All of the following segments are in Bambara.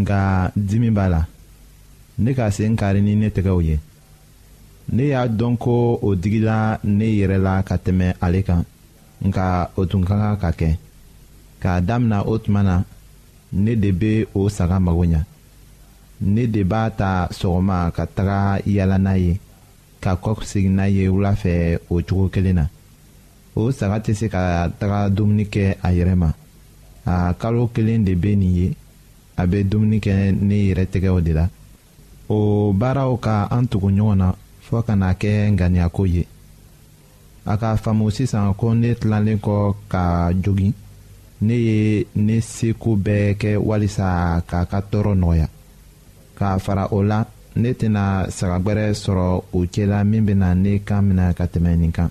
nka dimi b'a la ne ka sen kari ni ne tɛgɛw ye ne y'a dɔn ko o digila ne yɛrɛ la ka tɛmɛ ale kan nka o tun ka kan ka kɛ k'a damina o tuma na ne de bɛ o saga mago ɲa ne de b'a ta sɔgɔma ka taga yala n'a ye ka kɔ segin n'a ye wula fɛ o cogo kelen na. o saga tɛ se ka taga dumuni kɛ a yɛrɛ ma a kalo kelen de bɛ nin ye a bɛ dumuni kɛ ne yɛrɛ tɛgɛw de la o baaraw ka an tugu ɲɔgɔn na fo ka na kɛ ŋaniyako ye a ka faamu sisan ko ne tilalen kɔ ka jogin ne ye ne seko bɛɛ kɛ walisa k'a ka tɔɔrɔ nɔgɔya k'a fara o la ne tɛna saga gbɛrɛ sɔrɔ o cɛla min bɛna ne kan minɛ ka tɛmɛ nin kan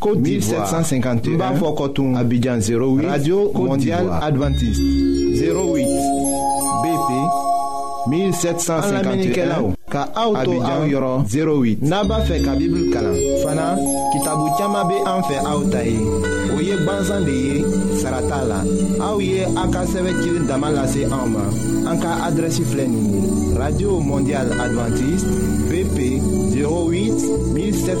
Côte d'Ivoire 1751 Mbafo Kotoum Abidjan 08 Radio Mondiale Adventiste 08 BP 1751 ka auto Abidjan 08 n'a b'a fɛ ka Bible kalan fana kitabu caman bɛ an fɛ aw ta ye o ye gbansan de ye sara t'a la aw ye a ka sɛbɛn cilen dama lase anw ma an ka adrɛsi filɛ nin ye radio mondial adventiste BP 08 17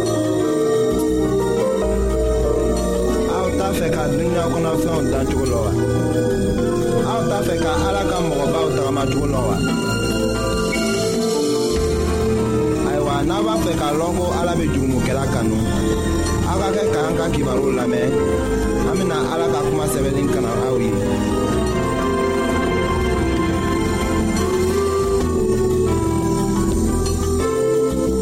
aw t'a fɛ ka dunuya kɔnɔfɛnw dan cogo la wa aw t'a fɛ ka ala ka mɔgɔbaw tagama cogo la wa ayiwa n'a b'a fɛ k'a lɔn ko ala bɛ jurumokɛla kanu aw ka kɛ k'an ka kibaru lamɛn an bɛna ala ka kuma sɛbɛnni kalan aw ye.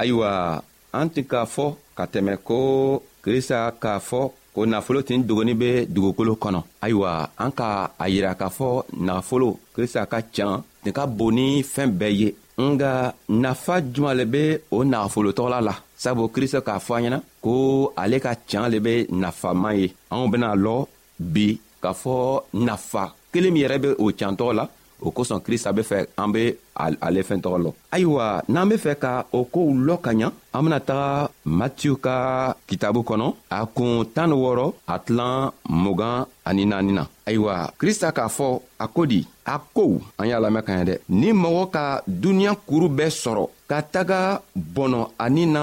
ayiwa an tun k'a fɔ ka tɛmɛ ko krista k'a fɔ ko nafolo tin dogoni bɛ dugukolo kɔnɔ ayiwa an ka a yira k'a fɔ nafolo krista ka can nin ka bon ni fɛn bɛɛ ye nga nafa juman le be o nagafolo tɔgɔla la sabu krista k'a fɔ an ɲɛna ko ale ka can le be nafaman ye anw bena lɔ bi k'a fɔ nafa kelen min yɛrɛ bɛ o can tɔgɔ la o kosɔn krista be fɛ an be ale fɛn tɔgɔ lɔ ayiwa n'an be fɛ ka o kow lɔ ka ɲa an bena taga matiyu ka kitabu kɔnɔ a kun tan ni wɔɔrɔ a tilan mugan ani naani na ayiwa krista k'a fɔ a ko di a kow an y'a lamɛn ka ɲa dɛ ni mɔgɔ ka duniɲa kuru bɛɛ sɔrɔ ka taga bɔnɔ ani na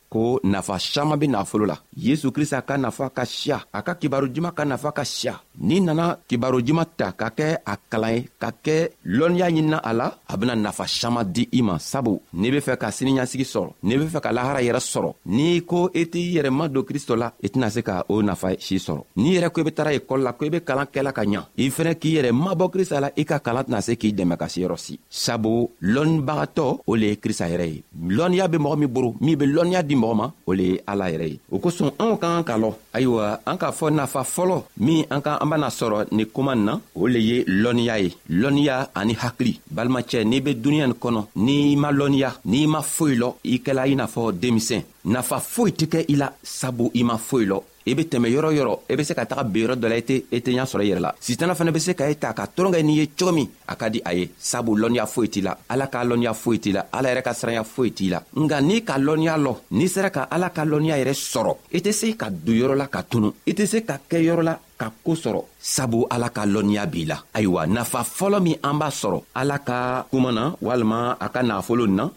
ko nafa saman be nafolo la yesu krista ka nafa ka siya a ka kibaru juman ka nafa ka siya n'i nana kibaru juman ta ka kɛ a kalan ye ka kɛ lɔnniya ɲinina a la a bena nafa saman di i ma sabu n'i be fɛ ka siniɲasigi sɔrɔ n'i be fɛ ka lahara yɛrɛ sɔrɔ n'i ko i t'i yɛrɛ ma don kristo la i tɛna se ka o nafa si sɔrɔ n'i yɛrɛ ko i be tara ekɔli la ko i be kalan kɛla ka ɲa i fɛnɛ k'i yɛrɛ mabɔ krista la i ka kalan tɛna se k'i dɛmɛ ka seyɔrɔ si sabu lɔnnibagatɔ o le ye krista yɛrɛ ye lɔnniya bɛ mɔgɔ min boro min bɛ lɔnniya di mɔgɔ ma o le ye ala yɛrɛ ye o kosɔn anw ka kan ka lɔ ayiwa an k'a fɔ nafa fɔlɔ min an ka an bɛna sɔrɔ ni kuma nin na o le ye lɔnniya ye lɔnniya ani hakili balimacɛ n'i bɛ duniɲa nin kɔnɔ n'i ma lɔnniya n'i ma foyi lɔ i kɛla i n'a fɔ denmisɛn nafa foyi tɛ kɛ i la sabu i ma foyi lɔ i be tɛmɛ yɔrɔ yɔrɔ i e be se ka taga be yɔrɔ dɔ la i e e tɛ ɲa sɔrɔ i yɛrɛ la sitana fana be se ka e ta ka toronkɛ n'i ye cogo min a ka di a ye sabu lɔnniya foyi t'i la ala ka lɔnniya foyi t'i la ala yɛrɛ ka siranya foyi t'i la nka n'i ka lɔnniya lɔ n'i sera ka ala ka lɔnniya yɛrɛ sɔrɔ i tɛ se ka don yɔrɔ la ka tunu i tɛ se ka kɛ yɔrɔ la ka koo sɔrɔ sabu ala ka lɔnniya b'i la ayiwa nafa fɔlɔ min an b'a sɔrɔ ala ka kuma na walima a ka nafolo na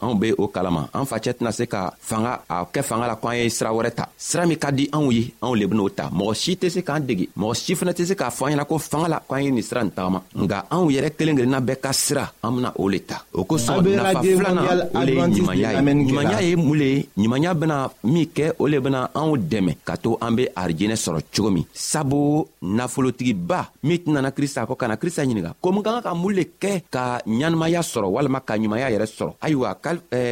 anw be o kalama an facɛ tɛna se ka fanga a kɛ fanga la ko an ye sira wɛrɛ ta sira min ka di anw ye anw le ben'o ta mɔgɔ si tɛ se k'an dege mɔgɔ si fana tɛ se k'a fɔ an ɲɛna ko fanga la ko an ye nin sira nin tagama nka anw yɛrɛ kelen kelenna bɛɛ ka sira an bena o le ta o kosɔn nafa filana o le ye ɲumanya ye ɲumanya ye mun le ye ɲumanya bena min kɛ o le bena anw dɛmɛ ka to an be arijinɛ sɔrɔ cogo min sabu nafolotigiba min tɛnana krista kɔ ka na krista ɲininga ko mun ka kan ka mun le kɛ ka ɲɛnamaya sɔrɔ walima ka ɲumanya yɛrɛ sɔrɔ ayiwa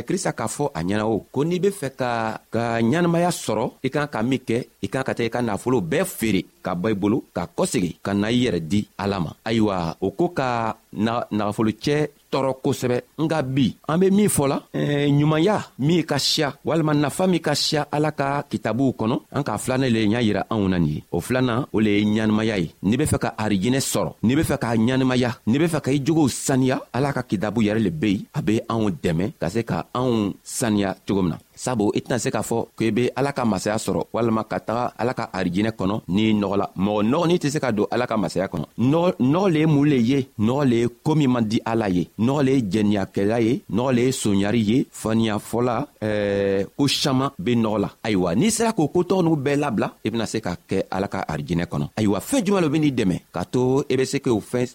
krista eh, k'a fɔ a ɲɛna o ko n'i be fɛ ka ka ɲɛnamaya sɔrɔ i kan ka min kɛ i kan ka taa i ka nafolo bɛɛ feere ka bɔ i bolo ka kɔsegi ka na i yɛrɛ di ala ma ayiwa o ko ka nagafolocɛ tɔɔrɔ kosɛbɛ nga bi an be min fɔla eh, ɲumanya min ka siya walima nafa min ka siya ala ka kitabuw kɔnɔ an k'a filanan le y'a yira anw na nin ye o filanan o le ye ɲanamaya ye n'i be fɛ ka arijinɛ sɔrɔ n'i be fɛ k'a ɲanamaya n'i be fɛ ka i jogow saniya ala ka kitabu yɛrɛ le be yen a be anw dɛmɛ ka se ka anw saniya cogo min na sabu i tɛna se k'a fɔ ko i be ala ka masaya sɔrɔ walima ka taga ala ka arijinɛ kɔnɔ n'i nɔgɔ la mɔgɔ nɔgɔnin tɛ se ka don ala ka masaya kɔnɔ nɔgɔ le ye mun le ye nɔgɔ le ye koo min man di ala ye nɔgɔ le ye jɛniyakɛla ye nɔgɔ le ye soɲari ye faniyafɔla ɛɛ ko saman be nɔgɔ la ayiwa n'i sera k'o kotɔgɔ n'u bɛɛ labila i bena se ka kɛ ala ka arijinɛ kɔnɔ ayiwa fɛɛn juman lo be n'i dɛmɛ k'a to i be se k'o fɛn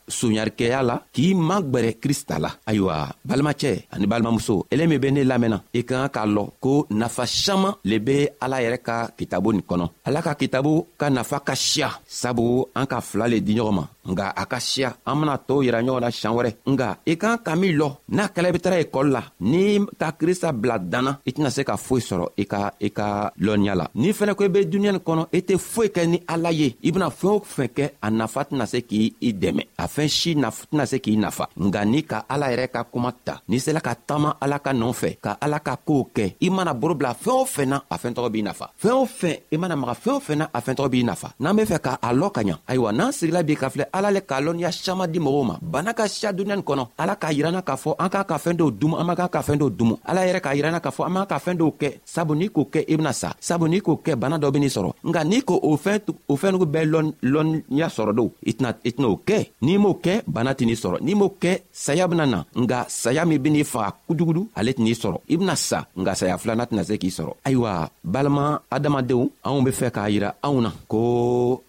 sonyarikɛya la k'i magwɛrɛ krista la ayiwa balimacɛ ani balimamuso ɛlɛn min be ne lamɛnna i ka kan k'a lɔn ko nafa saman le be ala yɛrɛ ka kitabu nin kɔnɔ ala ka kitabu ka nafa ka siya sabu an ka fila le di ɲɔgɔn ma nga a ka siya an bena tɔɔw yira ɲɔgɔn na siɲan wɛrɛ nga i kan ka min lɔ n'a kɛla i be tara ekɔli la n'i ka krista bila danna i tɛna se ka foyi sɔrɔ i ka i ka lɔnniya la n'i fɛnɛ ko i be duniɲa nin kɔnɔ i tɛ foyi kɛ ni ala ye i bena fɛɛn o fɛn kɛ a nafa tɛna se k'i i dɛmɛ a fɛn si tɛna se k'i nafa nka ni ka ala yɛrɛ ka kuma ta n'i sela ka taama ala ka nɔɔ fɛ ka ala ka koow kɛ i mana boro bila fɛɛn o fɛn na a fɛn tɔgɔ b'i nafa fɛɛn o fɛn i mana maga fɛɛn o fɛn na a fɛn tɔgɔ b'i nafa n'an be fɛ ka a lɔ ka ɲa ayiwa n'an sigila bi ka filɛ ala le k'a lɔnniya saman di mɔgɔw ma bana ka siya duniɲa nin kɔnɔ ala k'a yiranna k'a fɔ an k'a ka fɛɛn dɔw dumu an man k'a ka fɛɛn dɔw dumu ala yɛrɛ k'a yiranna k'a fɔ an man ka fɛɛn dɔw kɛ sabu n'i k'o kɛ i bɛna sa sabu n'i k'o kɛ bana dɔ bɛ n'i sɔrɔ nka n'i ko o fɛn o fɛnnugu bɛɛ lɔnniya sɔrɔ don i tɛna i tɛna o kɛ n'i m'o kɛ bana tɛ n'i sɔrɔ n'i m'o kɛ saya bɛna na nka saya min bɛ n'i faga kujugudu ale tɛ n'i sɔrɔ i bɛna sa nka saya filanan tɛna se k'i sɔrɔ ayiwa balima adamadenw anw bɛ fɛ k'a yira anw na ko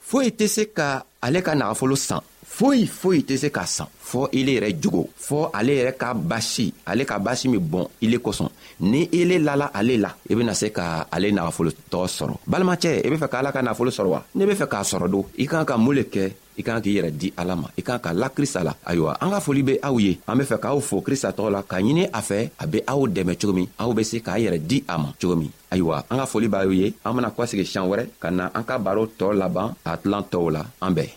foyi tɛ se ka ale ka nagafolo san foyi foyi tɛ se ka san fɔɔ ile yɛrɛ jogo fɔɔ ale yɛrɛ ka basi ale ka basi min bɔn ile kosɔn ni ile lala ale la i bena se ka ale nagafolotɔ sɔrɔ balimacɛ i be fɛ ka ala ka nafolo sɔrɔ wa ne be fɛ k'a sɔrɔ don i kan ka mun le kɛ i kan k'i yɛrɛ di ala ma i kan ka la krista la ayiwa an ka foli be aw ye an be fɛ k'aw fo krista tɔgɔ la k'a ɲini a fɛ a be aw dɛmɛ cogo min aw be se k'a yɛrɛ di a ma cogo min ayiwa an ka foli b'a ye an bena kɔsegi siɲan wɛrɛ ka na an ka baro tɔɔ laban a tilan tɔw la an bɛɛ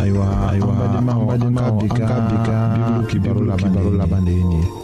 ayiwa an badenmaw an ka bi ka bibulu kibaro laban de ye nin ye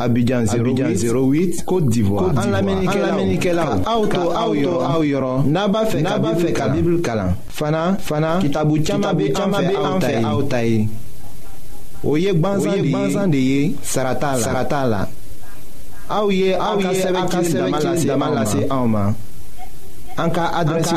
Abidjan 08 Côte d'Ivoire an lamɛnnikɛlaw aw to aw yɔrɔ aw yɔrɔ n'a b'a fɛ n'a b'a fɛ ka bibulu kalan fana fana kitabu caman bɛ an fɛ an fɛ aw ta ye o ye gbansan de ye sara t'a la sara t'a la aw ye aw ka sɛbɛn kisi dama lase anw ma an ka adrɛsi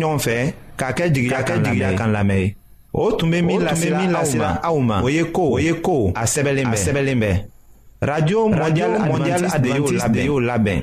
ɲɔgɔn fɛ k'a kɛ jigiya kan lamɛn kan lamɛn o tun bɛ min lasela aw ma o ye ko o ye ko a sɛbɛnlen bɛ a sɛbɛnlen bɛ radio mondial adventiste de y'o labɛn